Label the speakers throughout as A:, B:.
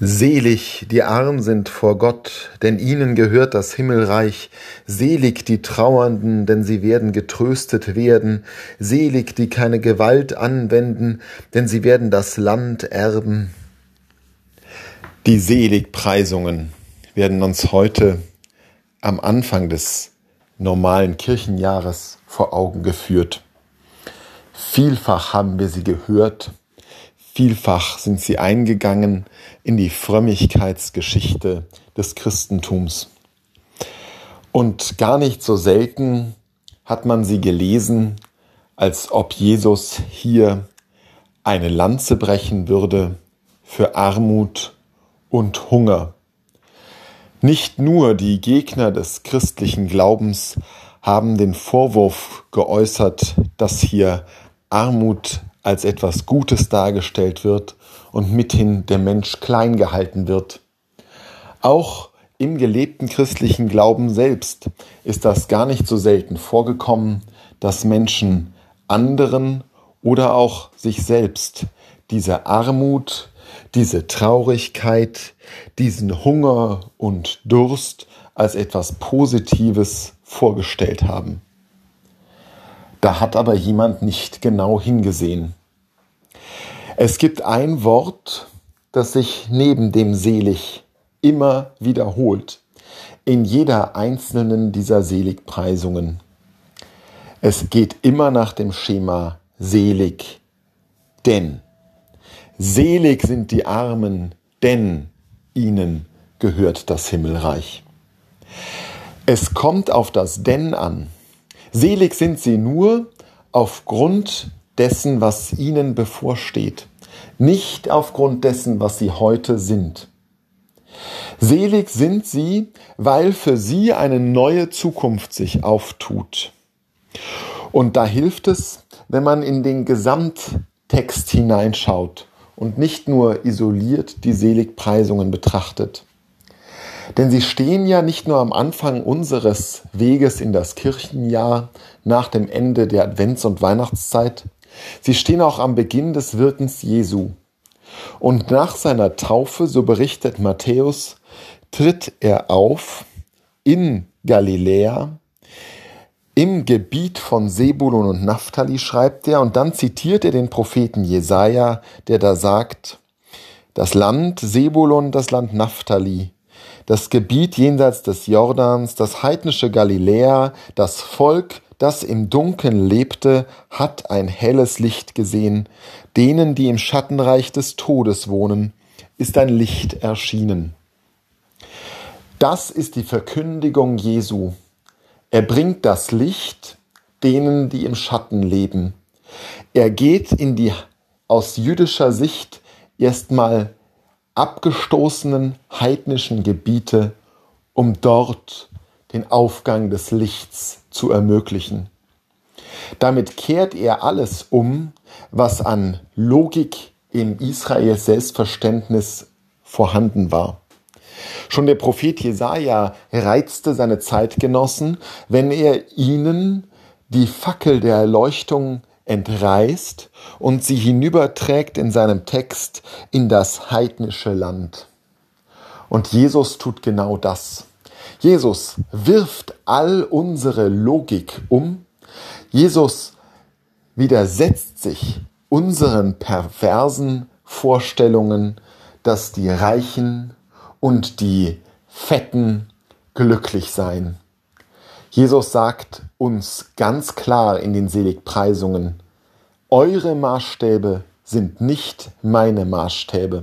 A: Selig, die arm sind vor Gott, denn ihnen gehört das Himmelreich. Selig die Trauernden, denn sie werden getröstet werden. Selig, die keine Gewalt anwenden, denn sie werden das Land erben. Die Seligpreisungen werden uns heute am Anfang des normalen Kirchenjahres vor Augen geführt. Vielfach haben wir sie gehört Vielfach sind sie eingegangen in die Frömmigkeitsgeschichte des Christentums. Und gar nicht so selten hat man sie gelesen, als ob Jesus hier eine Lanze brechen würde für Armut und Hunger. Nicht nur die Gegner des christlichen Glaubens haben den Vorwurf geäußert, dass hier Armut als etwas Gutes dargestellt wird und mithin der Mensch klein gehalten wird. Auch im gelebten christlichen Glauben selbst ist das gar nicht so selten vorgekommen, dass Menschen anderen oder auch sich selbst diese Armut, diese Traurigkeit, diesen Hunger und Durst als etwas Positives vorgestellt haben. Da hat aber jemand nicht genau hingesehen. Es gibt ein Wort, das sich neben dem selig immer wiederholt, in jeder einzelnen dieser Seligpreisungen. Es geht immer nach dem Schema selig, denn. Selig sind die Armen, denn ihnen gehört das Himmelreich. Es kommt auf das denn an. Selig sind sie nur aufgrund dessen, was ihnen bevorsteht, nicht aufgrund dessen, was sie heute sind. Selig sind sie, weil für sie eine neue Zukunft sich auftut. Und da hilft es, wenn man in den Gesamttext hineinschaut und nicht nur isoliert die Seligpreisungen betrachtet. Denn sie stehen ja nicht nur am Anfang unseres Weges in das Kirchenjahr nach dem Ende der Advents- und Weihnachtszeit, Sie stehen auch am Beginn des Wirkens Jesu. Und nach seiner Taufe, so berichtet Matthäus, tritt er auf in Galiläa, im Gebiet von Sebulon und Naphtali schreibt er, und dann zitiert er den Propheten Jesaja, der da sagt, das Land Sebulon, das Land Naphtali, das Gebiet jenseits des Jordans, das heidnische Galiläa, das Volk, das im Dunkeln lebte, hat ein helles Licht gesehen. Denen, die im Schattenreich des Todes wohnen, ist ein Licht erschienen. Das ist die Verkündigung Jesu. Er bringt das Licht denen, die im Schatten leben. Er geht in die aus jüdischer Sicht erstmal abgestoßenen heidnischen Gebiete, um dort den Aufgang des Lichts zu ermöglichen. Damit kehrt er alles um, was an Logik in Israels Selbstverständnis vorhanden war. Schon der Prophet Jesaja reizte seine Zeitgenossen, wenn er ihnen die Fackel der Erleuchtung entreißt und sie hinüberträgt in seinem Text in das heidnische Land. Und Jesus tut genau das. Jesus wirft all unsere Logik um. Jesus widersetzt sich unseren perversen Vorstellungen, dass die Reichen und die Fetten glücklich seien. Jesus sagt uns ganz klar in den Seligpreisungen, eure Maßstäbe sind nicht meine Maßstäbe.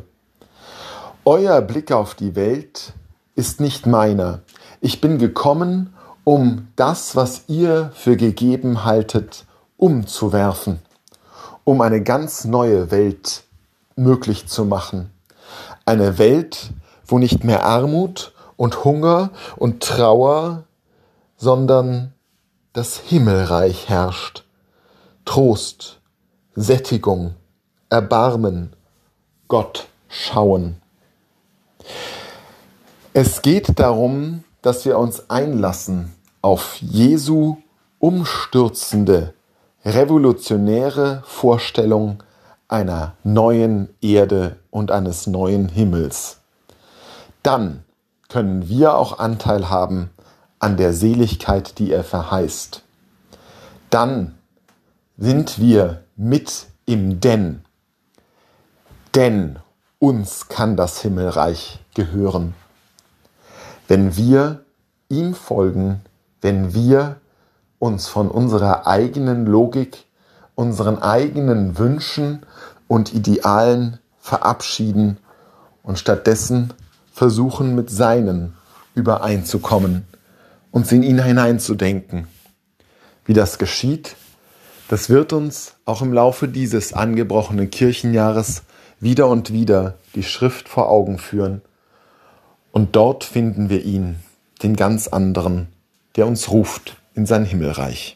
A: Euer Blick auf die Welt ist nicht meiner. Ich bin gekommen, um das, was ihr für gegeben haltet, umzuwerfen, um eine ganz neue Welt möglich zu machen. Eine Welt, wo nicht mehr Armut und Hunger und Trauer, sondern das Himmelreich herrscht. Trost, Sättigung, Erbarmen, Gott schauen. Es geht darum, dass wir uns einlassen auf Jesu umstürzende, revolutionäre Vorstellung einer neuen Erde und eines neuen Himmels. dann können wir auch Anteil haben an der Seligkeit, die er verheißt. Dann sind wir mit im Denn. Denn uns kann das Himmelreich gehören. Wenn wir ihm folgen, wenn wir uns von unserer eigenen Logik, unseren eigenen Wünschen und Idealen verabschieden und stattdessen versuchen mit seinen übereinzukommen, uns in ihn hineinzudenken. Wie das geschieht, das wird uns auch im Laufe dieses angebrochenen Kirchenjahres wieder und wieder die Schrift vor Augen führen. Und dort finden wir ihn, den ganz anderen, der uns ruft in sein Himmelreich.